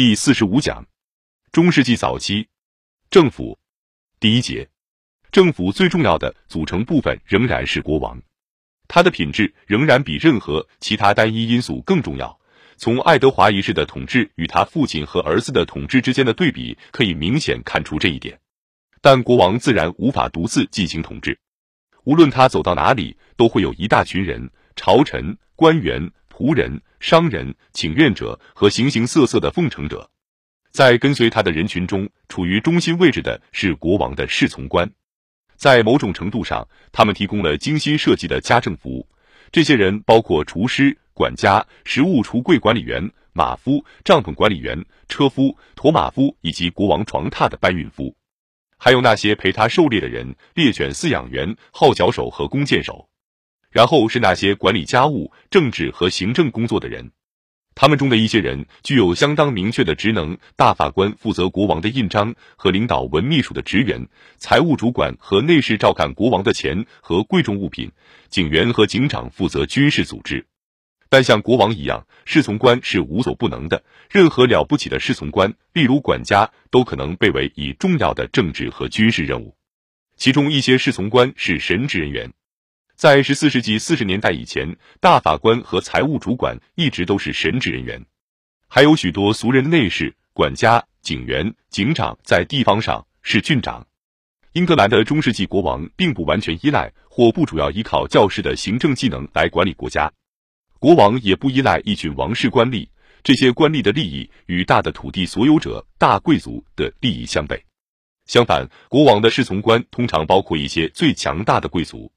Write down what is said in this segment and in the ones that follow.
第四十五讲，中世纪早期政府第一节，政府最重要的组成部分仍然是国王，他的品质仍然比任何其他单一因素更重要。从爱德华一世的统治与他父亲和儿子的统治之间的对比，可以明显看出这一点。但国王自然无法独自进行统治，无论他走到哪里，都会有一大群人、朝臣、官员、仆人、商人、请愿者和形形色色的奉承者。在跟随他的人群中，处于中心位置的是国王的侍从官，在某种程度上，他们提供了精心设计的家政服务。这些人包括厨师。管家、食物橱柜管理员、马夫、帐篷管理员、车夫、驮马夫以及国王床榻的搬运夫，还有那些陪他狩猎的人、猎犬饲养员、号角手和弓箭手。然后是那些管理家务、政治和行政工作的人。他们中的一些人具有相当明确的职能：大法官负责国王的印章和领导文秘书的职员；财务主管和内侍照看国王的钱和贵重物品；警员和警长负责军事组织。但像国王一样，侍从官是无所不能的。任何了不起的侍从官，例如管家，都可能被委以重要的政治和军事任务。其中一些侍从官是神职人员。在十四世纪四十年代以前，大法官和财务主管一直都是神职人员。还有许多俗人内侍、管家、警员、警长，在地方上是郡长。英格兰的中世纪国王并不完全依赖或不主要依靠教士的行政技能来管理国家。国王也不依赖一群王室官吏，这些官吏的利益与大的土地所有者、大贵族的利益相悖。相反，国王的侍从官通常包括一些最强大的贵族。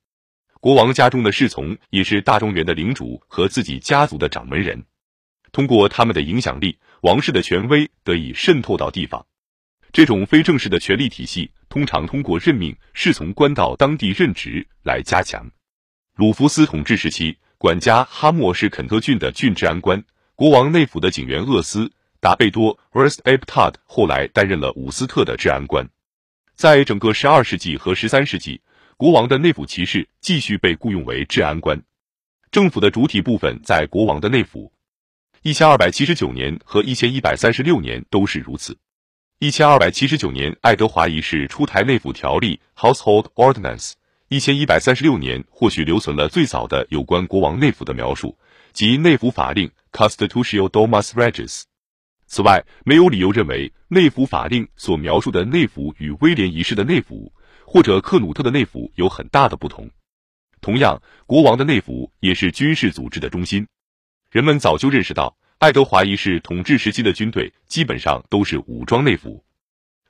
国王家中的侍从也是大庄园的领主和自己家族的掌门人。通过他们的影响力，王室的权威得以渗透到地方。这种非正式的权力体系通常通过任命侍从官到当地任职来加强。鲁弗斯统治时期。管家哈默是肯特郡的郡治安官，国王内府的警员厄斯达贝多 （Worst a p t a d 后来担任了伍斯特的治安官。在整个十二世纪和十三世纪，国王的内府骑士继续被雇佣为治安官。政府的主体部分在国王的内府。一千二百七十九年和一千一百三十六年都是如此。一千二百七十九年，爱德华一世出台内府条例 （Household Ordinance）。一千一百三十六年，或许留存了最早的有关国王内府的描述，即内府法令 （Constitutional Domus Regis）。此外，没有理由认为内府法令所描述的内府与威廉一世的内府或者克努特的内府有很大的不同。同样，国王的内府也是军事组织的中心。人们早就认识到，爱德华一世统治时期的军队基本上都是武装内府。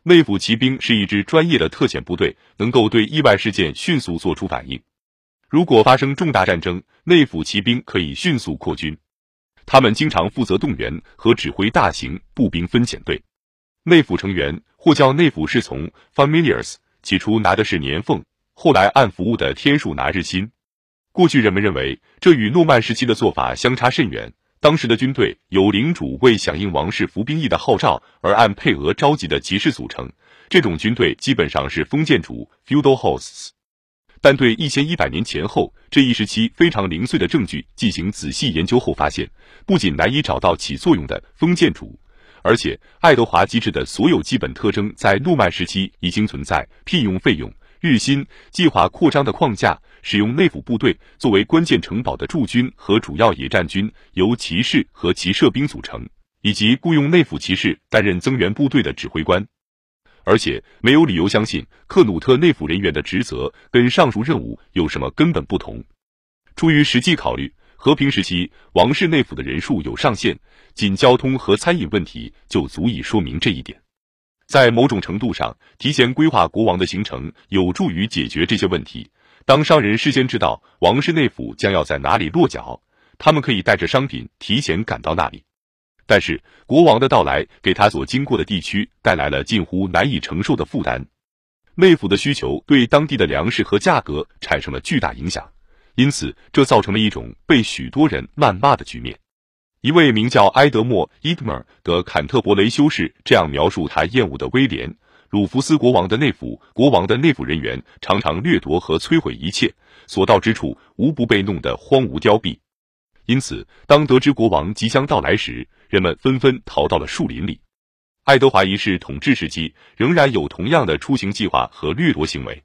内府骑兵是一支专业的特遣部队，能够对意外事件迅速做出反应。如果发生重大战争，内府骑兵可以迅速扩军。他们经常负责动员和指挥大型步兵分遣队。内府成员或叫内府侍从 （familiars），起初拿的是年俸，后来按服务的天数拿日薪。过去人们认为这与诺曼时期的做法相差甚远。当时的军队由领主为响应王室服兵役的号召而按配额召集的骑士组成，这种军队基本上是封建主 （feudal hosts）。但对一千一百年前后这一时期非常零碎的证据进行仔细研究后，发现不仅难以找到起作用的封建主，而且爱德华机制的所有基本特征在诺曼时期已经存在：聘用费用。日薪、计划扩张的框架、使用内府部队作为关键城堡的驻军和主要野战军由骑士和骑射兵组成，以及雇佣内府骑士担任增援部队的指挥官。而且没有理由相信克努特内府人员的职责跟上述任务有什么根本不同。出于实际考虑，和平时期王室内府的人数有上限，仅交通和餐饮问题就足以说明这一点。在某种程度上，提前规划国王的行程有助于解决这些问题。当商人事先知道王室内府将要在哪里落脚，他们可以带着商品提前赶到那里。但是，国王的到来给他所经过的地区带来了近乎难以承受的负担。内府的需求对当地的粮食和价格产生了巨大影响，因此这造成了一种被许多人谩骂的局面。一位名叫埃德莫 （Edmer） 的坎特伯雷修士这样描述他厌恶的威廉·鲁弗斯国王的内府：国王的内府人员常常掠夺和摧毁一切，所到之处无不被弄得荒芜凋敝。因此，当得知国王即将到来时，人们纷纷逃到了树林里。爱德华一世统治时期仍然有同样的出行计划和掠夺行为。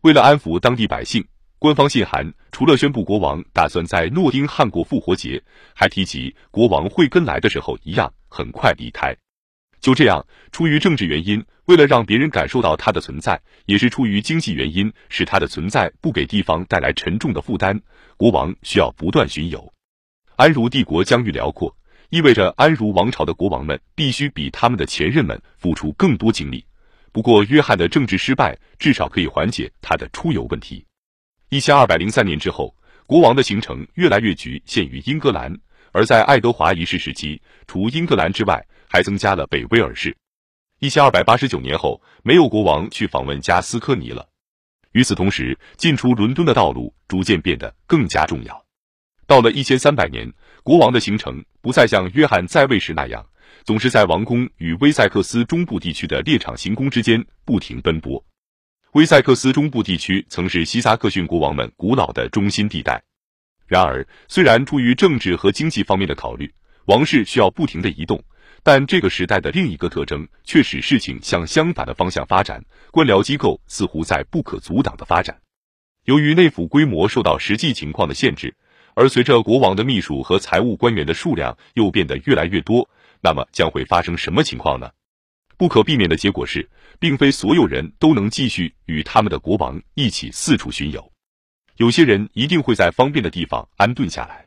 为了安抚当地百姓，官方信函除了宣布国王打算在诺丁汉过复活节，还提及国王会跟来的时候一样很快离开。就这样，出于政治原因，为了让别人感受到他的存在，也是出于经济原因，使他的存在不给地方带来沉重的负担，国王需要不断巡游。安茹帝国疆域辽阔。意味着安茹王朝的国王们必须比他们的前任们付出更多精力。不过，约翰的政治失败至少可以缓解他的出游问题。一千二百零三年之后，国王的行程越来越局限于英格兰，而在爱德华一世时期，除英格兰之外，还增加了北威尔士。一千二百八十九年后，没有国王去访问加斯科尼了。与此同时，进出伦敦的道路逐渐变得更加重要。到了一千三百年。国王的行程不再像约翰在位时那样，总是在王宫与威塞克斯中部地区的猎场行宫之间不停奔波。威塞克斯中部地区曾是西萨克逊国王们古老的中心地带。然而，虽然出于政治和经济方面的考虑，王室需要不停的移动，但这个时代的另一个特征却使事情向相反的方向发展：官僚机构似乎在不可阻挡的发展。由于内府规模受到实际情况的限制。而随着国王的秘书和财务官员的数量又变得越来越多，那么将会发生什么情况呢？不可避免的结果是，并非所有人都能继续与他们的国王一起四处巡游，有些人一定会在方便的地方安顿下来。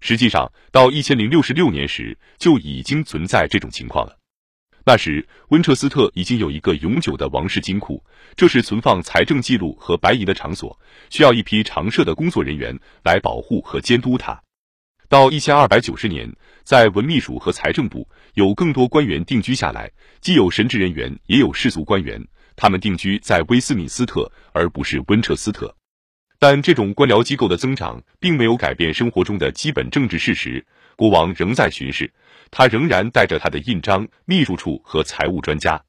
实际上，到一千零六十六年时就已经存在这种情况了。那时，温彻斯特已经有一个永久的王室金库，这是存放财政记录和白银的场所，需要一批常设的工作人员来保护和监督它。到一千二百九十年，在文秘署和财政部有更多官员定居下来，既有神职人员，也有世俗官员，他们定居在威斯敏斯特而不是温彻斯特。但这种官僚机构的增长并没有改变生活中的基本政治事实，国王仍在巡视。他仍然带着他的印章、秘书处和财务专家，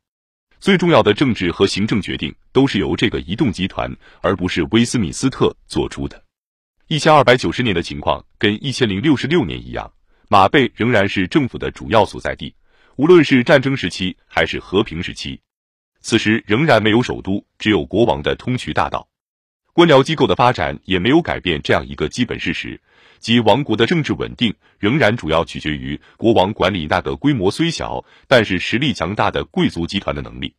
最重要的政治和行政决定都是由这个移动集团，而不是威斯敏斯特做出的。一千二百九十年的情况跟一千零六十六年一样，马贝仍然是政府的主要所在地，无论是战争时期还是和平时期。此时仍然没有首都，只有国王的通衢大道。官僚机构的发展也没有改变这样一个基本事实。即王国的政治稳定仍然主要取决于国王管理那个规模虽小但是实力强大的贵族集团的能力。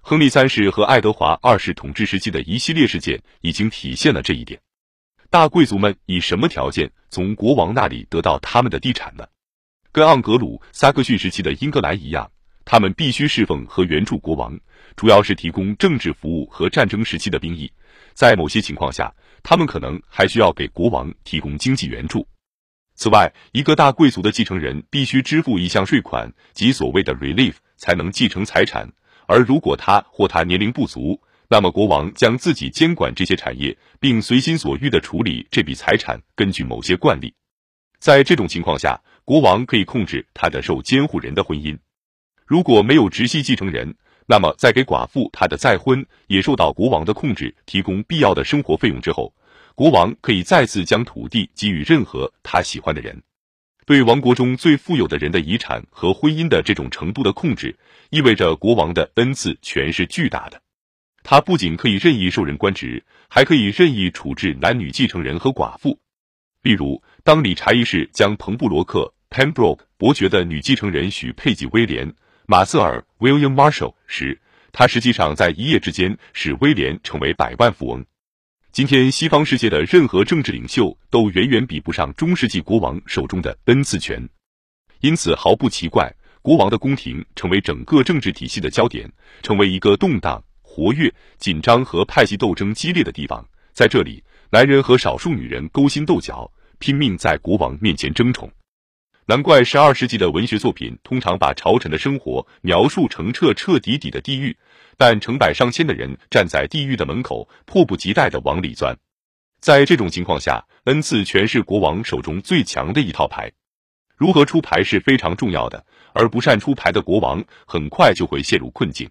亨利三世和爱德华二世统治时期的一系列事件已经体现了这一点。大贵族们以什么条件从国王那里得到他们的地产呢？跟盎格鲁撒克逊时期的英格兰一样，他们必须侍奉和援助国王，主要是提供政治服务和战争时期的兵役。在某些情况下。他们可能还需要给国王提供经济援助。此外，一个大贵族的继承人必须支付一项税款，即所谓的 relief，才能继承财产。而如果他或他年龄不足，那么国王将自己监管这些产业，并随心所欲地处理这笔财产。根据某些惯例，在这种情况下，国王可以控制他的受监护人的婚姻。如果没有直系继承人，那么，在给寡妇她的再婚也受到国王的控制，提供必要的生活费用之后，国王可以再次将土地给予任何他喜欢的人。对王国中最富有的人的遗产和婚姻的这种程度的控制，意味着国王的恩赐权是巨大的。他不仅可以任意授人官职，还可以任意处置男女继承人和寡妇。例如，当理查一世将彭布罗克 （Pembroke） 伯爵的女继承人许配给威廉。马瑟尔 （William Marshall） 时，他实际上在一夜之间使威廉成为百万富翁。今天，西方世界的任何政治领袖都远远比不上中世纪国王手中的恩赐权。因此，毫不奇怪，国王的宫廷成为整个政治体系的焦点，成为一个动荡、活跃、紧张和派系斗争激烈的地方。在这里，男人和少数女人勾心斗角，拼命在国王面前争宠。难怪十二世纪的文学作品通常把朝臣的生活描述成彻彻底底的地狱，但成百上千的人站在地狱的门口，迫不及待地往里钻。在这种情况下，恩赐全是国王手中最强的一套牌。如何出牌是非常重要的，而不善出牌的国王很快就会陷入困境。